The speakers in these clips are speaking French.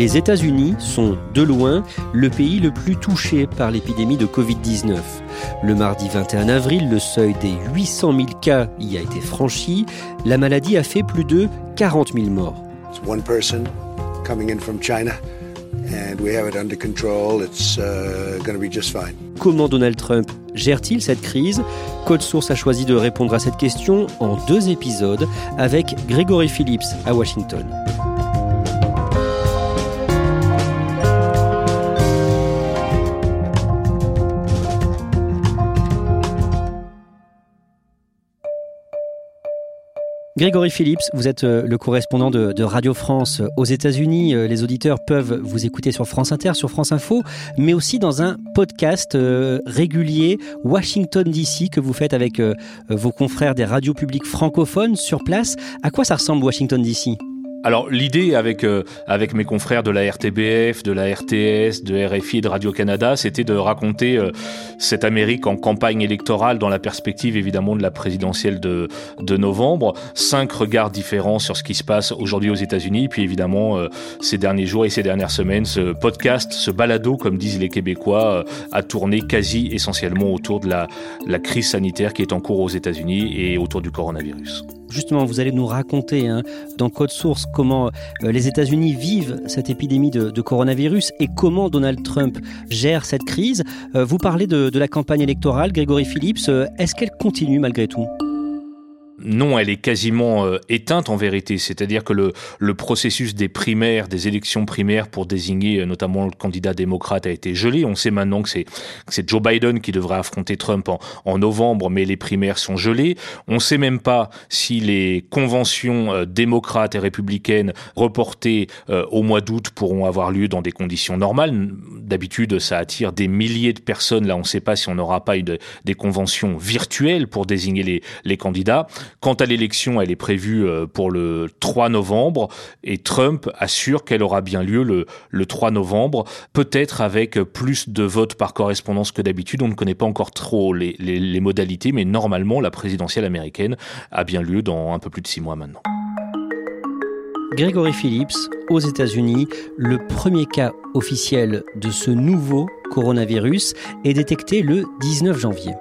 Les États-Unis sont, de loin, le pays le plus touché par l'épidémie de Covid-19. Le mardi 21 avril, le seuil des 800 000 cas y a été franchi. La maladie a fait plus de 40 000 morts. uh. Comment Donald Trump gère-t-il cette crise? Code Source a choisi de répondre à cette question en deux épisodes avec Gregory Phillips à Washington. Grégory Phillips, vous êtes euh, le correspondant de, Radio France aux États-Unis. Euh, Les auditeurs peuvent vous écouter sur France Inter, sur France Info, mais aussi dans un podcast euh, régulier Washington DC que vous faites avec euh, vos confrères des radios publiques francophones sur place. À quoi ça ressemble Washington DC Alors l'idée avec euh, avec mes confrères de la RTBF, de la RTS, de RFI et de Radio Canada, c'était de raconter euh, cette Amérique en campagne électorale dans la perspective évidemment de la présidentielle de de novembre. Cinq regards différents sur ce qui se passe aujourd'hui aux États-Unis, puis évidemment euh, ces derniers jours et ces dernières semaines, ce podcast, ce balado comme disent les Québécois, euh, a tourné quasi essentiellement autour de la la crise sanitaire qui est en cours aux États-Unis et autour du coronavirus. Justement, vous allez nous raconter hein, dans Code Source comment euh, les États-Unis vivent cette épidémie de, coronavirus et comment Donald Trump gère cette crise. Euh, vous parlez de, de la campagne électorale, Grégory Phillips. Euh, Est-ce qu'elle continue malgré tout? Non, elle est quasiment euh, éteinte en vérité. C'est-à-dire que le, le processus des primaires, des élections primaires pour désigner euh, notamment le candidat démocrate a été gelé. On sait maintenant que c'est Joe Biden qui devrait affronter Trump en, en novembre, mais les primaires sont gelées. On ne sait même pas si les conventions euh, démocrates et républicaines reportées euh, au mois d'août pourront avoir lieu dans des conditions normales. D'habitude, ça attire des milliers de personnes. Là, on ne sait pas si on n'aura pas une, des conventions virtuelles pour désigner les, les candidats. Quant à l'élection, elle est prévue euh, pour le 3 novembre et Trump assure qu'elle aura bien lieu le, le 3 novembre, peut-être avec plus de votes par correspondance que d'habitude. On ne connaît pas encore trop les, les, les modalités, mais normalement, la présidentielle américaine a bien lieu dans un peu plus de six mois maintenant. Grégory Phillips, aux États-Unis, le premier cas officiel de ce nouveau coronavirus est détecté le 19 janvier.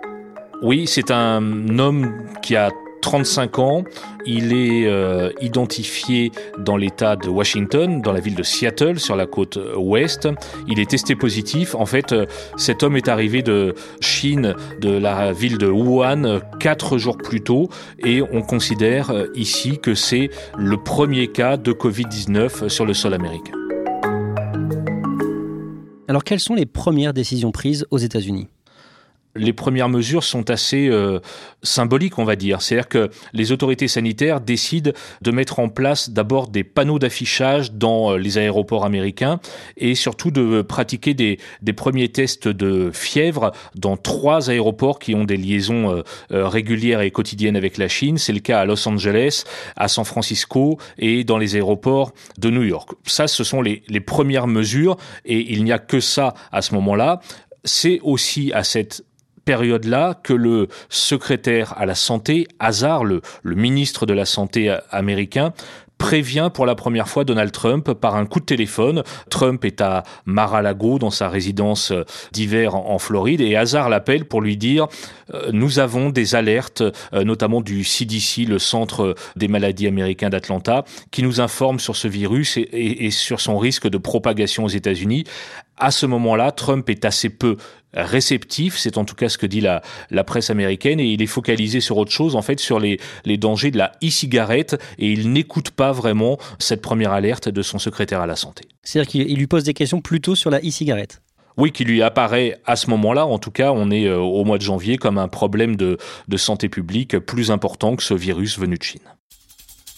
Oui, c'est un homme qui a 35 ans. Il est euh, identifié dans l'État de Washington, dans la ville de Seattle, sur la côte ouest. Il est testé positif. En fait, euh, cet homme est arrivé de Chine, de la ville de Wuhan, euh, quatre jours plus tôt, et on considère euh, ici que c'est le premier cas de Covid-19 sur le sol américain. Alors quelles sont les premières décisions prises aux États-Unis? Les premières mesures sont assez euh, symboliques, on va dire. C'est-à-dire que les autorités sanitaires décident de mettre en place d'abord des panneaux d'affichage dans euh, les aéroports américains et surtout de pratiquer des, des premiers tests de fièvre dans trois aéroports qui ont des liaisons euh, euh, régulières et quotidiennes avec la Chine. C'est le cas à Los Angeles, à San Francisco et dans les aéroports de New York. Ça, ce sont les, les premières mesures et il n'y a que ça à ce moment-là. C'est aussi à cette période-là que le secrétaire à la santé, Hazard, le, ministre de la santé américain, prévient pour la première fois Donald Trump par un coup de téléphone. Trump est à Mar-a-Lago dans sa résidence d'hiver en Floride et Hazard l'appelle pour lui dire euh, nous avons des alertes, euh, notamment du CDC, le Centre des maladies américains d'Atlanta, qui nous informe sur ce virus et sur son risque de propagation aux États-Unis. À ce moment-là, Trump est assez peu réceptif, c'est en tout cas ce que dit la, la presse américaine, et il est focalisé sur autre chose, en fait, sur les, les dangers de la e-cigarette, et il n'écoute pas vraiment cette première alerte de son secrétaire à la santé. C'est-à-dire qu'il lui pose des questions plutôt sur la e-cigarette oui, qui lui apparaît à ce moment-là, en tout cas, on est euh, au mois de janvier, comme un problème de, de santé publique plus important que ce virus venu de Chine.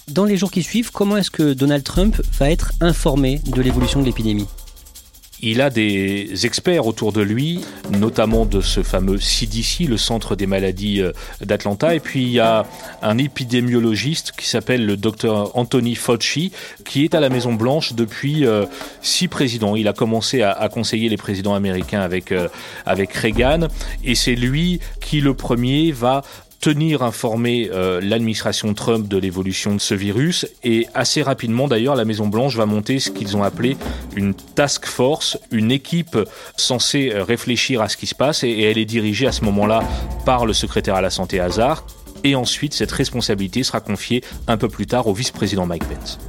Dans les jours qui suivent, comment est-ce que Donald Trump va être informé de l'évolution de l'épidémie? Il a des experts autour de lui, notamment de ce fameux CDC, le Centre des maladies euh, d'Atlanta. Et puis il y a un épidémiologiste qui s'appelle le docteur Anthony Fauci, qui est à la Maison Blanche depuis euh, six présidents. Il a commencé à, conseiller les présidents américains avec, euh, avec Reagan. Et c'est lui qui, le premier, va tenir informé euh, l'administration Trump de l'évolution de ce virus. Et assez rapidement d'ailleurs la Maison Blanche va monter ce qu'ils ont appelé une task force, une équipe censée euh, réfléchir à ce qui se passe. Et, elle est dirigée à ce moment-là par le secrétaire à la santé Hazard. Et ensuite cette responsabilité sera confiée un peu plus tard au vice-président Mike Pence.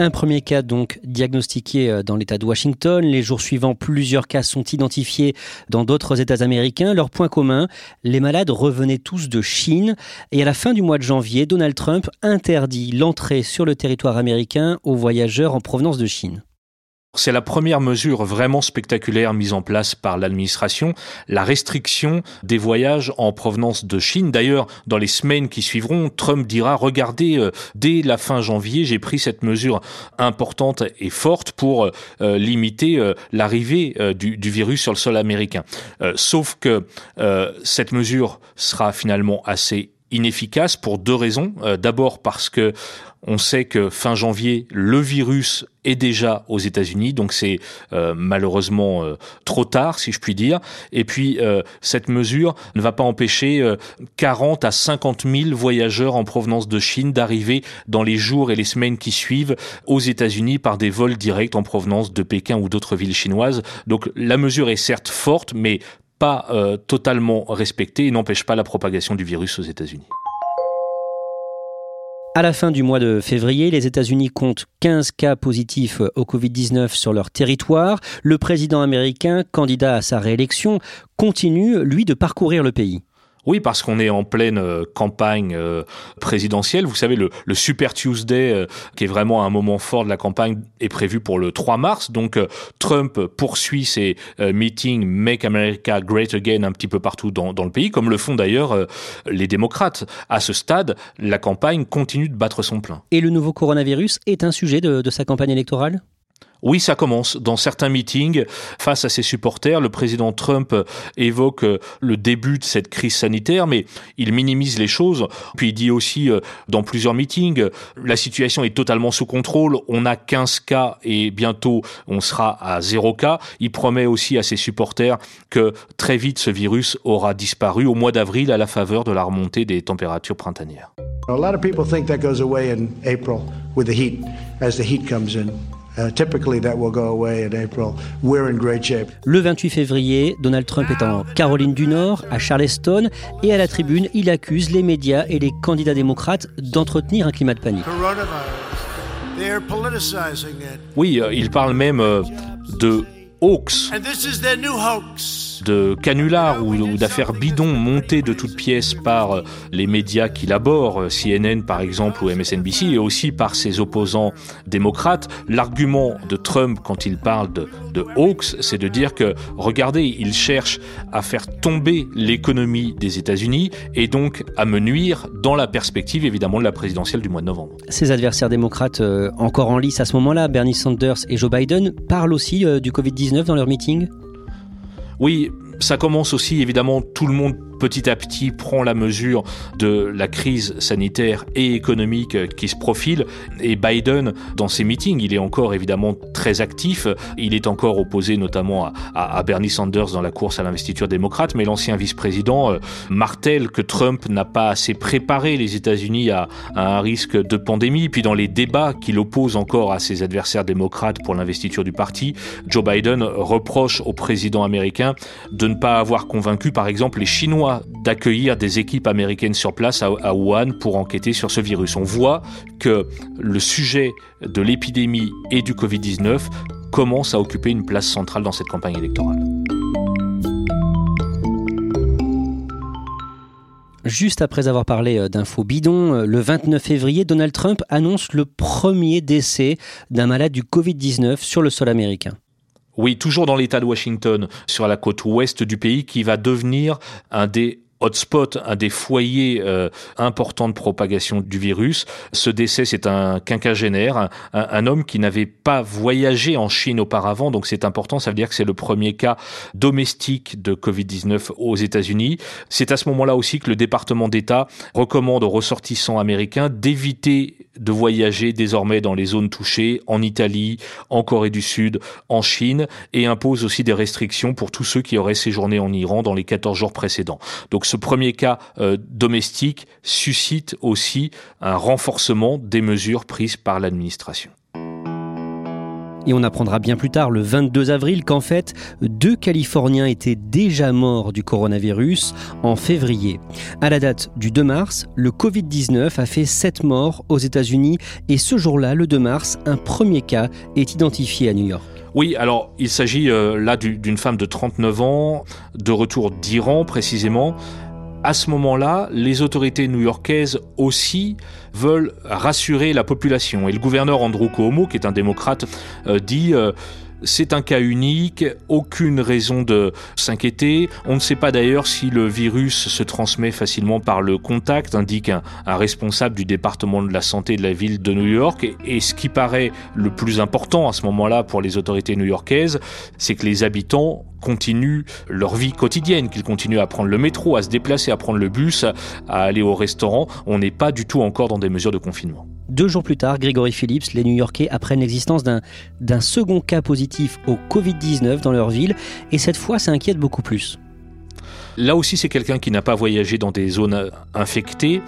Un premier cas donc diagnostiqué euh, dans l'État de Washington. Les jours suivants, plusieurs cas sont identifiés dans d'autres États américains. Leur point commun, les malades revenaient tous de Chine. Et à la fin du mois de janvier, Donald Trump interdit l'entrée sur le territoire américain aux voyageurs en provenance de Chine. C'est la première mesure vraiment spectaculaire mise en place par l'administration, la restriction des voyages en provenance de Chine. D'ailleurs, dans les semaines qui suivront, Trump dira, regardez, euh, dès la fin janvier, j'ai pris cette mesure importante et forte pour euh, limiter euh, l'arrivée du, du, virus sur le sol américain. sauf que cette mesure sera finalement assez inefficace pour deux raisons. D'abord parce que on sait que fin janvier, le virus est déjà aux États-Unis, donc c'est euh, malheureusement euh, trop tard, si je puis dire. Et puis, euh, cette mesure ne va pas empêcher 40 à 50 000 voyageurs en provenance de Chine d'arriver dans les jours et les semaines qui suivent aux États-Unis par des vols directs en provenance de Pékin ou d'autres villes chinoises. Donc, la mesure est certes forte, mais pas totalement respectée et n'empêche pas la propagation du virus aux États-Unis. À la fin du mois de février, les États-Unis comptent 15 cas positifs au Covid-19 sur leur territoire. Le président américain, candidat à sa réélection, continue, lui, de parcourir le pays. Oui, parce qu'on est en pleine euh, campagne euh, présidentielle. Vous savez, le, Super Tuesday, euh, qui est vraiment un moment fort de la campagne, est prévu pour le 3 mars. Donc, Trump poursuit ses meetings Make America Great Again un petit peu partout dans, le pays, comme le font d'ailleurs les démocrates. À ce stade, la campagne continue de battre son plein. Et le nouveau coronavirus est un sujet de sa campagne électorale? Oui, ça commence. Dans certains meetings, face à ses supporters, le président Trump évoque euh, le début de cette crise sanitaire, mais il minimise les choses. Puis il dit aussi euh, dans plusieurs meetings, la situation est totalement sous contrôle, on a 15 cas et bientôt on sera à 0 cas. Il promet aussi à ses supporters que très vite ce virus aura disparu au mois d'avril à la faveur de la remontée des températures printanières. A lot of people think that goes away in April with the heat as the heat comes in. Le 28 février, Donald Trump est en Caroline du Nord, à Charleston, et à la tribune, il accuse les médias et les candidats démocrates d'entretenir un climat de panique. Oui, euh, il parle même euh, de hoax de canulars ou, d'affaires bidons montées de toutes pièces par euh, les médias qui l'abordent, euh, CNN par exemple ou MSNBC, et aussi par ses opposants démocrates. L'argument de Trump quand il parle de, de hoax, c'est de dire que, regardez, il cherche à faire tomber l'économie des États-Unis et donc à me nuire dans la perspective évidemment de la présidentielle du mois de novembre. Ses adversaires démocrates euh, encore en lice à ce moment-là, Bernie Sanders et Joe Biden, parlent aussi du Covid-19 dans leur meeting? Oui, ça commence aussi, évidemment, tout le monde petit à petit prend la mesure de la crise sanitaire et économique qui se profile. Et Biden, dans ses meetings, il est encore évidemment très actif. Il est encore opposé notamment à, Bernie Sanders dans la course à l'investiture démocrate, mais l'ancien vice-président euh, martèle que Trump n'a pas assez préparé les États-Unis à, à, un risque de pandémie. Puis dans les débats qu'il oppose encore à ses adversaires démocrates pour l'investiture du parti, Joe Biden reproche au président américain de ne pas avoir convaincu par exemple les Chinois d'accueillir des équipes américaines sur place à, Wuhan pour enquêter sur ce virus. On voit que le sujet de l'épidémie et du Covid-19 commence à occuper une place centrale dans cette campagne électorale. Juste après avoir parlé euh, d'infos bidons, euh, le 29 février, Donald Trump annonce le premier décès d'un malade du Covid-19 sur le sol américain. Oui, toujours dans l'État de Washington, sur la côte ouest du pays, qui va devenir un des hotspot, un des foyers euh, importants de propagation du virus. Ce décès, c'est un quinquagénaire, un, homme qui n'avait pas voyagé en Chine auparavant, donc c'est important, ça veut dire que c'est le premier cas domestique de Covid-19 aux États-Unis. C'est à ce moment-là aussi que le département d'État recommande aux ressortissants américains d'éviter de voyager désormais dans les zones touchées, en Italie, en Corée du Sud, en Chine, et impose aussi des restrictions pour tous ceux qui auraient séjourné en Iran dans les 14 jours précédents. Ce premier cas euh, domestique suscite aussi un renforcement des mesures prises par l'administration. Et on apprendra bien plus tard, le 22 avril, qu'en fait, deux Californiens étaient déjà morts du coronavirus en février. À la date du 2 mars, le Covid-19 a fait 7 morts aux États-Unis et ce jour-là, le 2 mars, un premier cas est identifié à New York. Oui, alors il s'agit euh, là d'une femme de 39 ans, de retour d'Iran précisément. À ce moment-là, les autorités new-yorkaises aussi veulent rassurer la population. Et le gouverneur Andrew Cuomo, qui est un démocrate, euh, dit... Euh, c'est un cas unique, aucune raison de s'inquiéter. On ne sait pas d'ailleurs si le virus se transmet facilement par le contact, indique un, responsable du département de la santé de la ville de New York. Et, ce qui paraît le plus important à ce moment-là pour les autorités new-yorkaises, c'est que les habitants continuent leur vie quotidienne, qu'ils continuent à prendre le métro, à se déplacer, à prendre le bus, à aller au restaurant. On n'est pas du tout encore dans des mesures de confinement. Deux jours plus tard, Grégory Phillips, les New-Yorkais apprennent l'existence d'un second cas positif au Covid-19 dans leur ville, et cette fois, ça inquiète beaucoup plus. Là aussi, c'est quelqu'un qui n'a pas voyagé dans des zones infectées,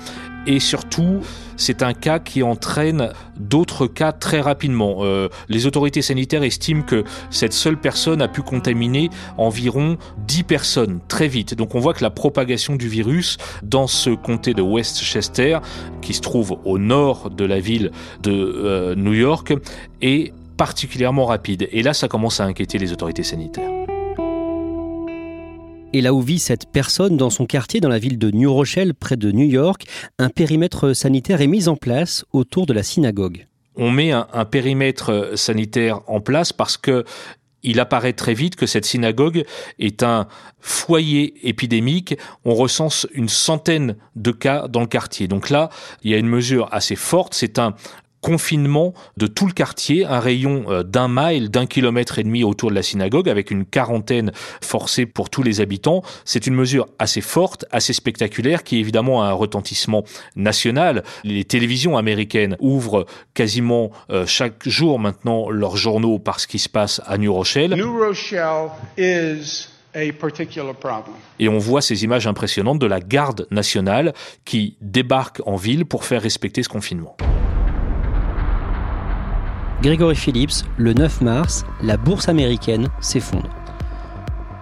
et surtout, c'est un cas qui entraîne d'autres cas très rapidement. Euh, les autorités sanitaires estiment que cette seule personne a pu contaminer environ 10 personnes très vite. Donc on voit que la propagation du virus dans ce comté de Westchester, qui se trouve au nord de la ville de euh, New York, est particulièrement rapide. Et là, ça commence à inquiéter les autorités sanitaires. Et là où vit cette personne, dans son quartier, dans la ville de New Rochelle, près de New York, un périmètre sanitaire est mis en place autour de la synagogue. On met un, périmètre sanitaire en place parce que il apparaît très vite que cette synagogue est un foyer épidémique. On recense une centaine de cas dans le quartier. Donc là, il y a une mesure assez forte. C'est un confinement de tout le quartier, un rayon euh, d'un mile, d'un kilomètre et demi autour de la synagogue, avec une quarantaine forcée pour tous les habitants. C'est une mesure assez forte, assez spectaculaire, qui évidemment a un retentissement national. Les télévisions américaines ouvrent quasiment euh, chaque jour maintenant leurs journaux par ce qui se passe à New Rochelle. New Rochelle is et on voit ces images impressionnantes de la garde nationale qui débarque en ville pour faire respecter ce confinement. Grégory Phillips, le 9 mars, la bourse américaine s'effondre.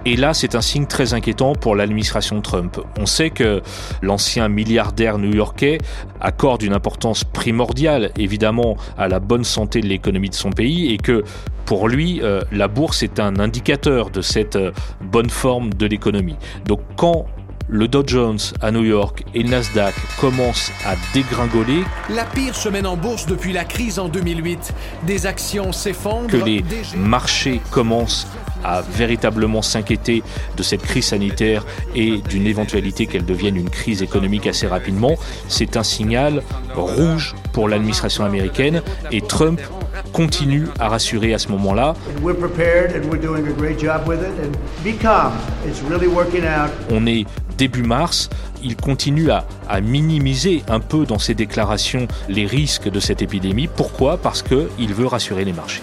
Et là, c'est un signe très inquiétant pour l'administration Trump. On sait que l'ancien milliardaire new-yorkais accorde une importance primordiale, évidemment, à la bonne santé de l'économie de son pays et que pour lui, euh, la bourse est un indicateur de cette euh, bonne forme de l'économie. Donc quand le Dow Jones à New York et le Nasdaq commencent à dégringoler. La pire semaine en bourse depuis la crise en 2008. Des actions s'effondrent. Que les marchés commencent à véritablement s'inquiéter de cette crise sanitaire et d'une éventualité qu'elle devienne une crise économique assez rapidement, c'est un signal rouge pour l'administration américaine et Trump continue à rassurer à ce moment-là. On est début mars, il continue à, minimiser un peu dans ses déclarations les risques de cette épidémie. Pourquoi? Parce qu'il veut rassurer les marchés.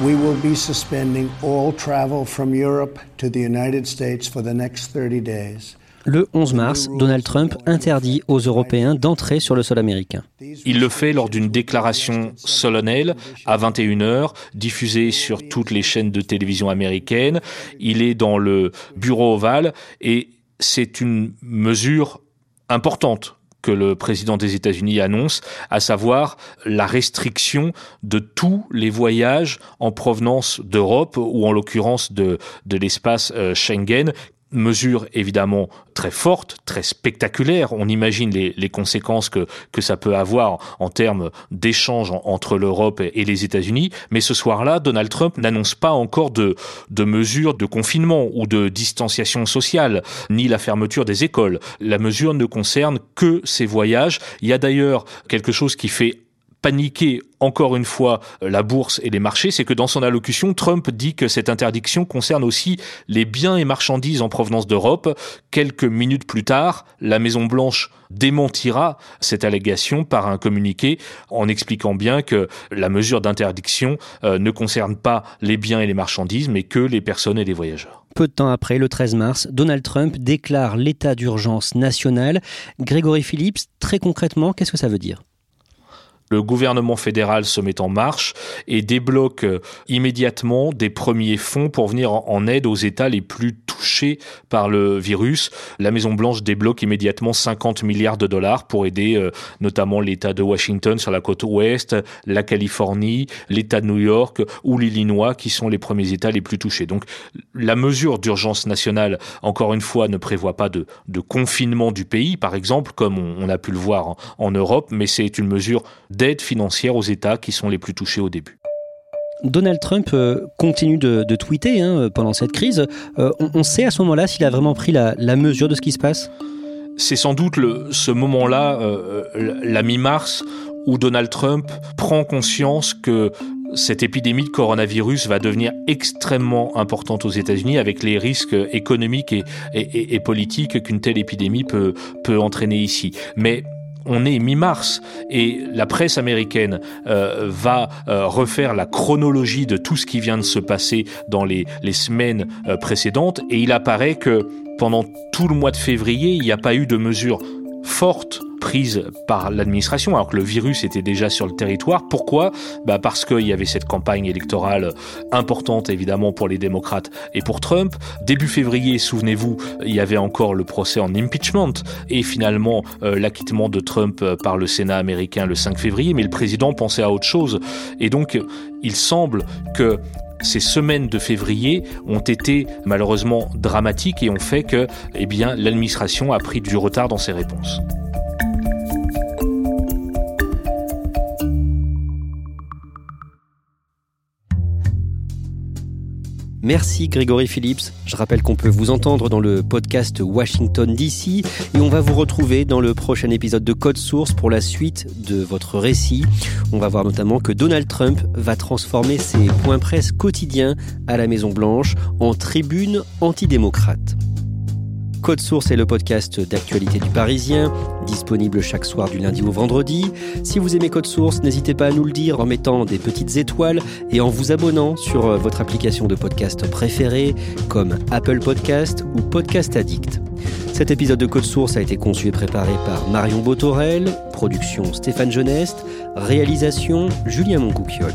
We will be suspending all travel from Europe to the United States for the next 30 days. Le 11 mars, Donald Trump interdit aux Européens d'entrer sur le sol américain. Il le fait lors d'une déclaration solennelle à 21h, diffusée sur toutes les chaînes de télévision américaines. Il est dans le bureau ovale et c'est une mesure importante que le président des États-Unis annonce, à savoir la restriction de tous les voyages en provenance d'Europe ou en l'occurrence de, de l'espace euh, Schengen mesure évidemment très forte, très spectaculaire. On imagine les, les, conséquences que, que ça peut avoir en termes d'échanges entre l'Europe et, les États-Unis. Mais ce soir-là, Donald Trump n'annonce pas encore de, de mesures de confinement ou de distanciation sociale, ni la fermeture des écoles. La mesure ne concerne que ces voyages. Il y a d'ailleurs quelque chose qui fait paniquer encore une fois la bourse et les marchés, c'est que dans son allocution, Trump dit que cette interdiction concerne aussi les biens et marchandises en provenance d'Europe. Quelques minutes plus tard, la Maison Blanche démentira cette allégation par un communiqué en expliquant bien que la mesure d'interdiction euh, ne concerne pas les biens et les marchandises, mais que les personnes et les voyageurs. Peu de temps après, le 13 mars, Donald Trump déclare l'état d'urgence national. Grégory Phillips, très concrètement, qu'est-ce que ça veut dire? Le gouvernement fédéral se met en marche et débloque euh, immédiatement des premiers fonds pour venir en aide aux États les plus touchés par le virus. La Maison Blanche débloque immédiatement 50 milliards de dollars pour aider euh, notamment l'État de Washington sur la côte ouest, la Californie, l'État de New York ou l'Illinois qui sont les premiers États les plus touchés. Donc la mesure d'urgence nationale, encore une fois, ne prévoit pas de, confinement du pays, par exemple, comme on, a pu le voir en Europe, mais c'est une mesure d'aide financière aux États qui sont les plus touchés au début. Donald Trump euh, continue de, tweeter hein, pendant cette crise. Euh, on, sait à ce moment-là s'il a vraiment pris la, mesure de ce qui se passe? C'est sans doute ce moment-là, euh, la mi-mars, où Donald Trump prend conscience que cette épidémie de coronavirus va devenir extrêmement importante aux États-Unis avec les risques économiques et, et politiques qu'une telle épidémie peut, peut entraîner ici. Mais on est mi-mars et la presse américaine euh, va euh, refaire la chronologie de tout ce qui vient de se passer dans les, semaines euh, précédentes. Et il apparaît que pendant tout le mois de février, il n'y a pas eu de mesures fortes prise par l'administration, alors que le virus était déjà sur le territoire. Pourquoi? Bah Parce qu'il y avait cette campagne électorale importante, évidemment, pour les démocrates et pour Trump. Début février, souvenez-vous, il y avait encore le procès en impeachment et finalement euh, l'acquittement de Trump par le Sénat américain le 5 février, mais le président pensait à autre chose. Et donc, il semble que ces semaines de février ont été malheureusement dramatiques et ont fait que eh l'administration a pris du retard dans ses réponses. Merci Grégory Phillips. Je rappelle qu'on peut vous entendre dans le podcast Washington DC et on va vous retrouver dans le prochain épisode de Code Source pour la suite de votre récit. On va voir notamment que Donald Trump va transformer ses points presse quotidiens à la Maison Blanche en tribune antidémocrate. Code Source est le podcast d'actualité du Parisien, disponible chaque soir du lundi au vendredi. Si vous aimez Code Source, n'hésitez pas à nous le dire en mettant des petites étoiles et en vous abonnant sur euh, votre application de podcast préférée comme Apple Podcast ou Podcast Addict. Cet épisode de Code Source a été conçu et préparé par Marion Botorel, production Stéphane Geneste, réalisation Julien Moncouquiole.